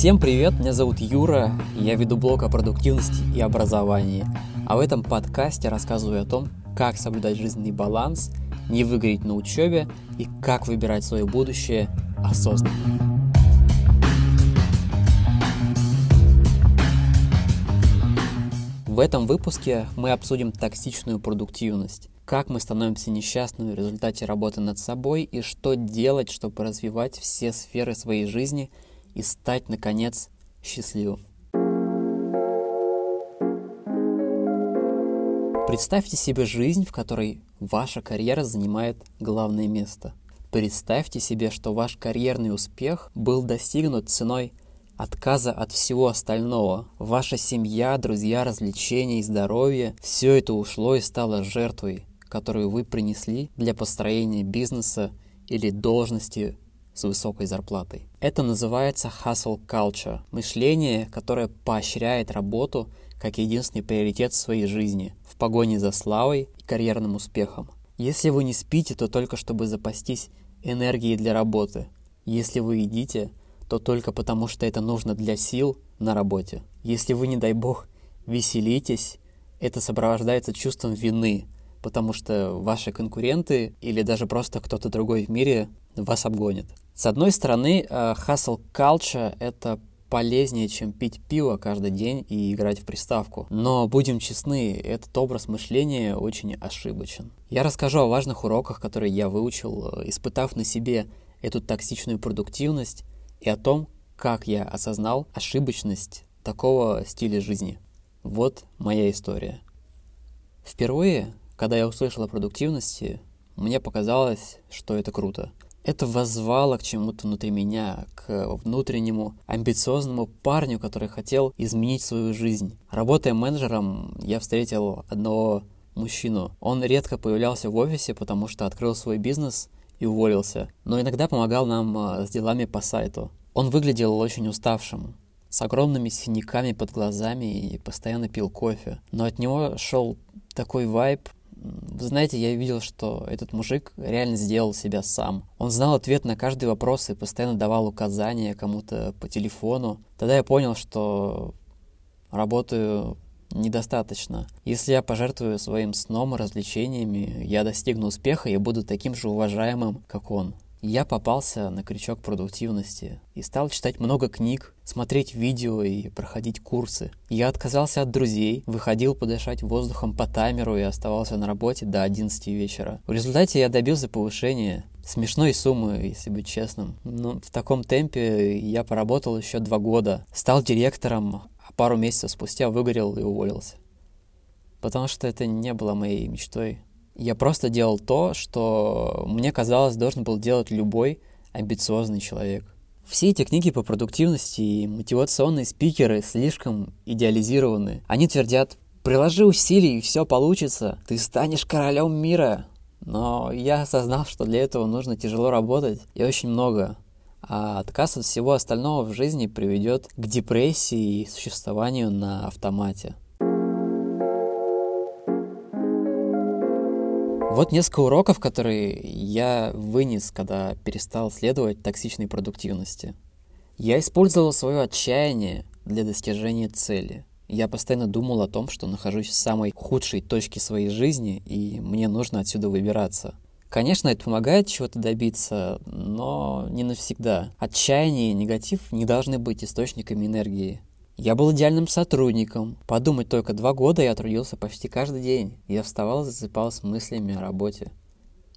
Всем привет, меня зовут Юра, я веду блог о продуктивности и образовании. А в этом подкасте рассказываю о том, как соблюдать жизненный баланс, не выгореть на учебе и как выбирать свое будущее осознанно. В этом выпуске мы обсудим токсичную продуктивность, как мы становимся несчастными в результате работы над собой и что делать, чтобы развивать все сферы своей жизни и стать, наконец, счастливым. Представьте себе жизнь, в которой ваша карьера занимает главное место. Представьте себе, что ваш карьерный успех был достигнут ценой отказа от всего остального. Ваша семья, друзья, развлечения и здоровье – все это ушло и стало жертвой, которую вы принесли для построения бизнеса или должности с высокой зарплатой. Это называется hustle culture – мышление, которое поощряет работу как единственный приоритет в своей жизни в погоне за славой и карьерным успехом. Если вы не спите, то только чтобы запастись энергией для работы. Если вы едите, то только потому, что это нужно для сил на работе. Если вы, не дай бог, веселитесь, это сопровождается чувством вины, потому что ваши конкуренты или даже просто кто-то другой в мире вас обгонит. С одной стороны, э, hustle culture — это полезнее, чем пить пиво каждый день и играть в приставку. Но будем честны, этот образ мышления очень ошибочен. Я расскажу о важных уроках, которые я выучил, э, испытав на себе эту токсичную продуктивность и о том, как я осознал ошибочность такого стиля жизни. Вот моя история. Впервые, когда я услышал о продуктивности, мне показалось, что это круто. Это воззвало к чему-то внутри меня, к внутреннему амбициозному парню, который хотел изменить свою жизнь. Работая менеджером, я встретил одного мужчину. Он редко появлялся в офисе, потому что открыл свой бизнес и уволился, но иногда помогал нам а, с делами по сайту. Он выглядел очень уставшим, с огромными синяками под глазами и постоянно пил кофе. Но от него шел такой вайб. Вы знаете, я видел, что этот мужик реально сделал себя сам. Он знал ответ на каждый вопрос и постоянно давал указания кому-то по телефону. Тогда я понял, что работаю недостаточно. Если я пожертвую своим сном и развлечениями, я достигну успеха и буду таким же уважаемым, как он. Я попался на крючок продуктивности и стал читать много книг, смотреть видео и проходить курсы. Я отказался от друзей, выходил подышать воздухом по таймеру и оставался на работе до 11 вечера. В результате я добился повышения смешной суммы, если быть честным. Но в таком темпе я поработал еще два года, стал директором, а пару месяцев спустя выгорел и уволился. Потому что это не было моей мечтой. Я просто делал то, что мне казалось должен был делать любой амбициозный человек. Все эти книги по продуктивности и мотивационные спикеры слишком идеализированы. Они твердят, приложи усилий и все получится, ты станешь королем мира. Но я осознал, что для этого нужно тяжело работать и очень много. А отказ от всего остального в жизни приведет к депрессии и существованию на автомате. Вот несколько уроков, которые я вынес, когда перестал следовать токсичной продуктивности. Я использовал свое отчаяние для достижения цели. Я постоянно думал о том, что нахожусь в самой худшей точке своей жизни, и мне нужно отсюда выбираться. Конечно, это помогает чего-то добиться, но не навсегда. Отчаяние и негатив не должны быть источниками энергии. Я был идеальным сотрудником. Подумать только, два года я трудился почти каждый день. Я вставал и засыпал с мыслями о работе.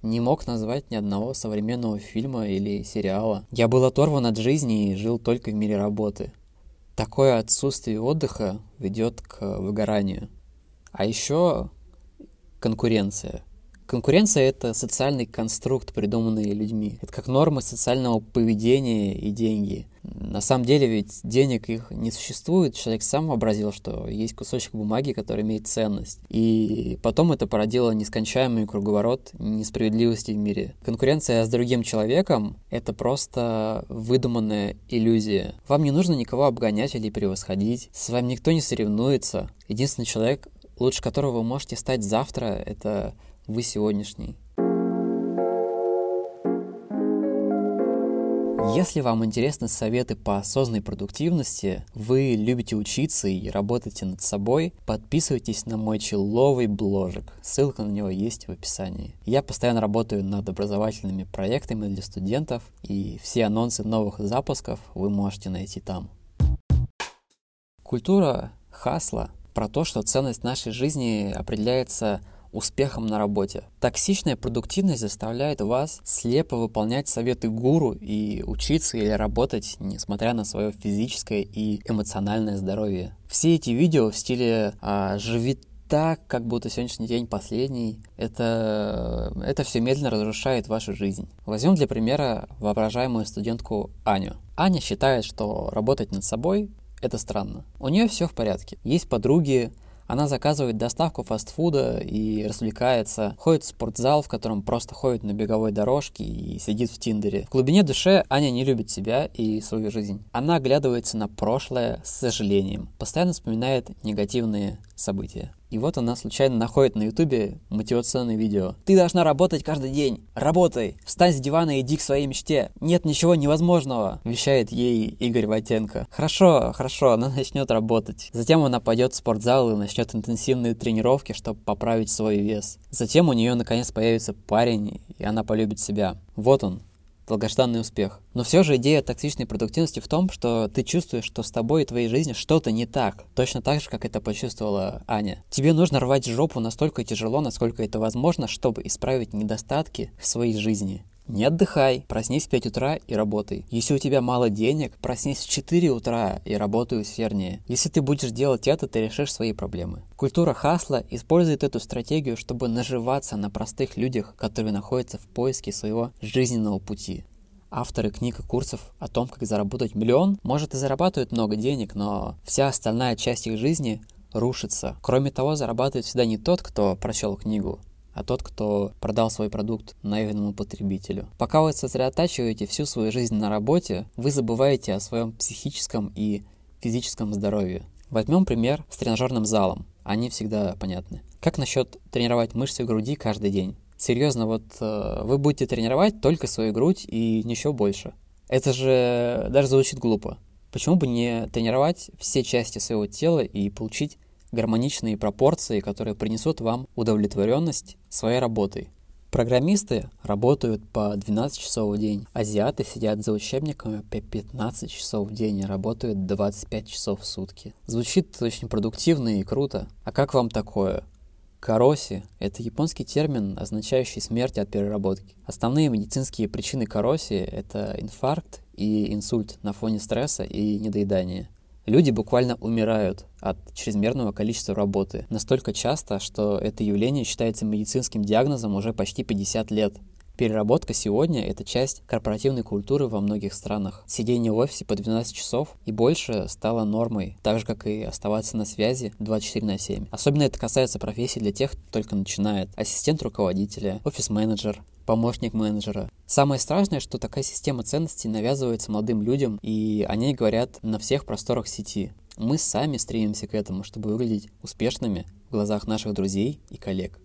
Не мог назвать ни одного современного фильма или сериала. Я был оторван от жизни и жил только в мире работы. Такое отсутствие отдыха ведет к выгоранию. А еще конкуренция. Конкуренция — это социальный конструкт, придуманный людьми. Это как нормы социального поведения и деньги. На самом деле ведь денег их не существует. Человек сам вообразил, что есть кусочек бумаги, который имеет ценность. И потом это породило нескончаемый круговорот несправедливости в мире. Конкуренция с другим человеком — это просто выдуманная иллюзия. Вам не нужно никого обгонять или превосходить. С вами никто не соревнуется. Единственный человек, лучше которого вы можете стать завтра, это вы сегодняшний. Если вам интересны советы по осознанной продуктивности, вы любите учиться и работаете над собой, подписывайтесь на мой человый бложек. Ссылка на него есть в описании. Я постоянно работаю над образовательными проектами для студентов, и все анонсы новых запусков вы можете найти там. Культура хасла про то, что ценность нашей жизни определяется успехом на работе. Токсичная продуктивность заставляет вас слепо выполнять советы гуру и учиться или работать, несмотря на свое физическое и эмоциональное здоровье. Все эти видео в стиле а, «живи так, как будто сегодняшний день последний, это, это все медленно разрушает вашу жизнь. Возьмем для примера воображаемую студентку Аню. Аня считает, что работать над собой – это странно. У нее все в порядке. Есть подруги, она заказывает доставку фастфуда и развлекается, ходит в спортзал, в котором просто ходит на беговой дорожке и сидит в Тиндере. В глубине души Аня не любит себя и свою жизнь. Она оглядывается на прошлое с сожалением, постоянно вспоминает негативные события. И вот она случайно находит на ютубе мотивационное видео. Ты должна работать каждый день. Работай. Встань с дивана и иди к своей мечте. Нет ничего невозможного, вещает ей Игорь Войтенко. Хорошо, хорошо, она начнет работать. Затем она пойдет в спортзал и начнет интенсивные тренировки, чтобы поправить свой вес. Затем у нее наконец появится парень, и она полюбит себя. Вот он, долгожданный успех. Но все же идея токсичной продуктивности в том, что ты чувствуешь, что с тобой и твоей жизнью что-то не так. Точно так же, как это почувствовала Аня. Тебе нужно рвать жопу настолько тяжело, насколько это возможно, чтобы исправить недостатки в своей жизни. Не отдыхай, проснись в 5 утра и работай. Если у тебя мало денег, проснись в 4 утра и работай усерднее. Если ты будешь делать это, ты решишь свои проблемы. Культура хасла использует эту стратегию, чтобы наживаться на простых людях, которые находятся в поиске своего жизненного пути. Авторы книг и курсов о том, как заработать миллион, может и зарабатывают много денег, но вся остальная часть их жизни рушится. Кроме того, зарабатывает всегда не тот, кто прочел книгу, а тот, кто продал свой продукт наивному потребителю. Пока вы сосредотачиваете всю свою жизнь на работе, вы забываете о своем психическом и физическом здоровье. Возьмем пример с тренажерным залом. Они всегда понятны. Как насчет тренировать мышцы груди каждый день? Серьезно, вот э, вы будете тренировать только свою грудь и ничего больше. Это же даже звучит глупо. Почему бы не тренировать все части своего тела и получить гармоничные пропорции, которые принесут вам удовлетворенность своей работой. Программисты работают по 12 часов в день. Азиаты сидят за учебниками по 15 часов в день и работают 25 часов в сутки. Звучит очень продуктивно и круто. А как вам такое? Кароси – это японский термин, означающий смерть от переработки. Основные медицинские причины кароси – это инфаркт и инсульт на фоне стресса и недоедания. Люди буквально умирают от чрезмерного количества работы. Настолько часто, что это явление считается медицинским диагнозом уже почти 50 лет. Переработка сегодня – это часть корпоративной культуры во многих странах. Сидение в офисе по 12 часов и больше стало нормой, так же, как и оставаться на связи 24 на 7. Особенно это касается профессий для тех, кто только начинает. Ассистент руководителя, офис-менеджер, помощник менеджера. Самое страшное, что такая система ценностей навязывается молодым людям, и они говорят на всех просторах сети. Мы сами стремимся к этому, чтобы выглядеть успешными в глазах наших друзей и коллег.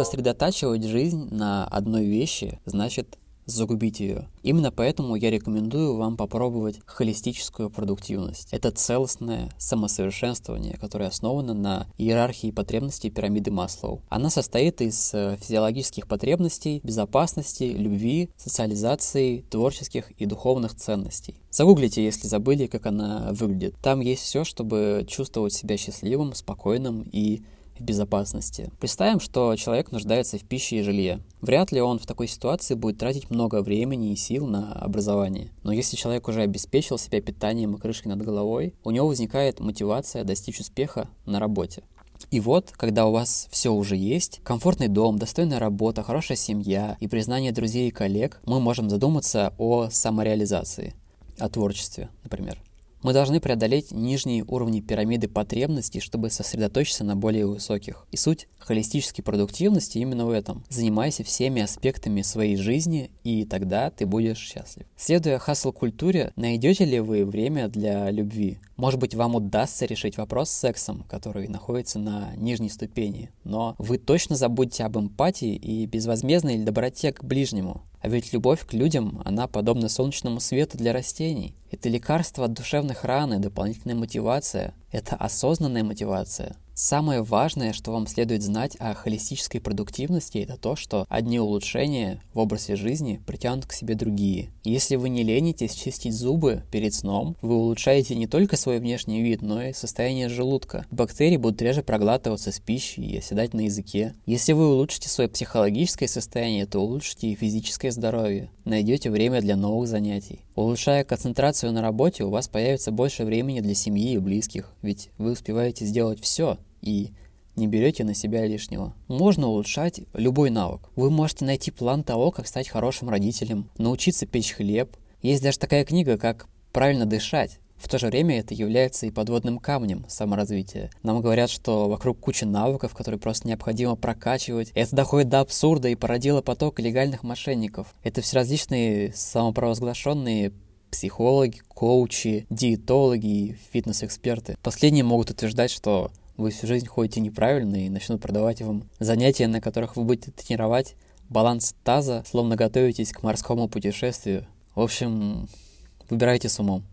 Сосредотачивать жизнь на одной вещи значит загубить ее. Именно поэтому я рекомендую вам попробовать холистическую продуктивность. Это целостное самосовершенствование, которое основано на иерархии потребностей пирамиды Маслоу. Она состоит из э, физиологических потребностей, безопасности, любви, социализации, творческих и духовных ценностей. Загуглите, если забыли, как она выглядит. Там есть все, чтобы чувствовать себя счастливым, спокойным и в безопасности. Представим, что человек нуждается в пище и жилье. Вряд ли он в такой ситуации будет тратить много времени и сил на образование. Но если человек уже обеспечил себя питанием и крышей над головой, у него возникает мотивация достичь успеха на работе. И вот, когда у вас все уже есть, комфортный дом, достойная работа, хорошая семья и признание друзей и коллег, мы можем задуматься о самореализации, о творчестве, например. Мы должны преодолеть нижние уровни пирамиды потребностей, чтобы сосредоточиться на более высоких. И суть холистической продуктивности именно в этом. Занимайся всеми аспектами своей жизни, и тогда ты будешь счастлив. Следуя хасл-культуре, найдете ли вы время для любви? Может быть, вам удастся решить вопрос с сексом, который находится на нижней ступени, но вы точно забудете об эмпатии и безвозмездной доброте к ближнему. А ведь любовь к людям, она подобна солнечному свету для растений. Это лекарство от душевных ран и дополнительная мотивация. Это осознанная мотивация. Самое важное, что вам следует знать о холистической продуктивности, это то, что одни улучшения в образе жизни притянут к себе другие. Если вы не ленитесь чистить зубы перед сном, вы улучшаете не только свой внешний вид, но и состояние желудка. Бактерии будут реже проглатываться с пищей и оседать на языке. Если вы улучшите свое психологическое состояние, то улучшите и физическое здоровье. Найдете время для новых занятий. Улучшая концентрацию на работе, у вас появится больше времени для семьи и близких, ведь вы успеваете сделать все, и не берете на себя лишнего. Можно улучшать любой навык. Вы можете найти план того, как стать хорошим родителем, научиться печь хлеб. Есть даже такая книга, как «Правильно дышать». В то же время это является и подводным камнем саморазвития. Нам говорят, что вокруг куча навыков, которые просто необходимо прокачивать. Это доходит до абсурда и породило поток легальных мошенников. Это все различные самопровозглашенные психологи, коучи, диетологи и фитнес-эксперты. Последние могут утверждать, что вы всю жизнь ходите неправильно и начнут продавать вам занятия, на которых вы будете тренировать баланс таза, словно готовитесь к морскому путешествию. В общем, выбирайте с умом.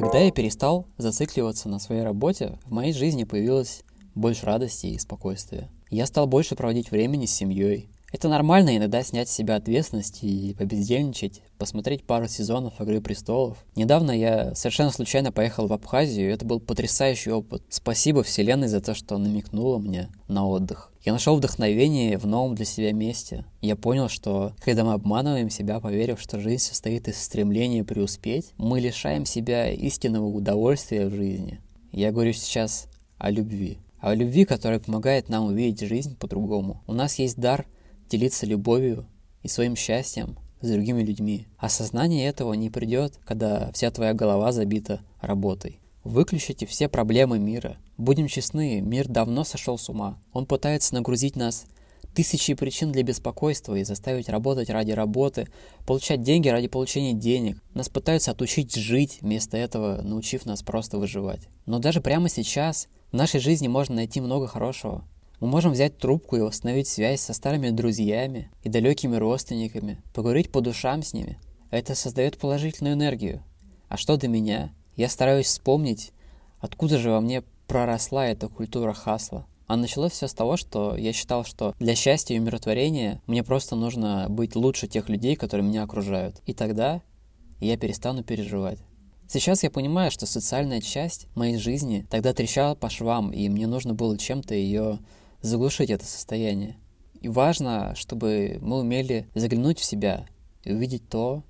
Когда я перестал зацикливаться на своей работе, в моей жизни появилось больше радости и спокойствия. Я стал больше проводить времени с семьей, это нормально иногда снять с себя ответственность и побездельничать, посмотреть пару сезонов «Игры престолов». Недавно я совершенно случайно поехал в Абхазию, и это был потрясающий опыт. Спасибо Вселенной за то, что намекнула мне на отдых. Я нашел вдохновение в новом для себя месте. Я понял, что когда мы обманываем себя, поверив, что жизнь состоит из стремления преуспеть, мы лишаем себя истинного удовольствия в жизни. Я говорю сейчас о любви. О любви, которая помогает нам увидеть жизнь по-другому. У нас есть дар – делиться любовью и своим счастьем с другими людьми. Осознание этого не придет, когда вся твоя голова забита работой. Выключите все проблемы мира. Будем честны, мир давно сошел с ума. Он пытается нагрузить нас тысячи причин для беспокойства и заставить работать ради работы, получать деньги ради получения денег. Нас пытаются отучить жить, вместо этого научив нас просто выживать. Но даже прямо сейчас в нашей жизни можно найти много хорошего. Мы можем взять трубку и восстановить связь со старыми друзьями и далекими родственниками, поговорить по душам с ними. Это создает положительную энергию. А что до меня? Я стараюсь вспомнить, откуда же во мне проросла эта культура хасла. А началось все с того, что я считал, что для счастья и умиротворения мне просто нужно быть лучше тех людей, которые меня окружают. И тогда я перестану переживать. Сейчас я понимаю, что социальная часть моей жизни тогда трещала по швам, и мне нужно было чем-то ее заглушить это состояние. И важно, чтобы мы умели заглянуть в себя и увидеть то,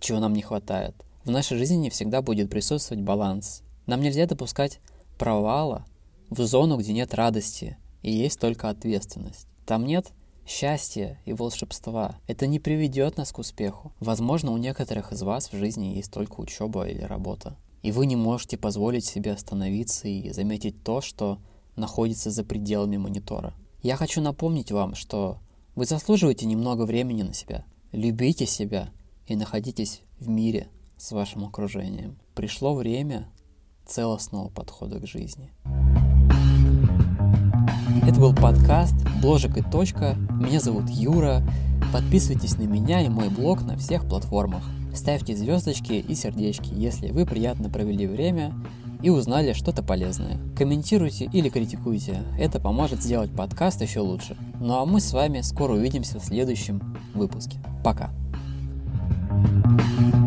чего нам не хватает. В нашей жизни не всегда будет присутствовать баланс. Нам нельзя допускать провала в зону, где нет радости и есть только ответственность. Там нет счастья и волшебства. Это не приведет нас к успеху. Возможно, у некоторых из вас в жизни есть только учеба или работа. И вы не можете позволить себе остановиться и заметить то, что находится за пределами монитора. Я хочу напомнить вам, что вы заслуживаете немного времени на себя. Любите себя и находитесь в мире с вашим окружением. Пришло время целостного подхода к жизни. Это был подкаст «Бложек и точка». Меня зовут Юра. Подписывайтесь на меня и мой блог на всех платформах. Ставьте звездочки и сердечки, если вы приятно провели время и узнали что-то полезное. Комментируйте или критикуйте, это поможет сделать подкаст еще лучше. Ну а мы с вами скоро увидимся в следующем выпуске. Пока. thank you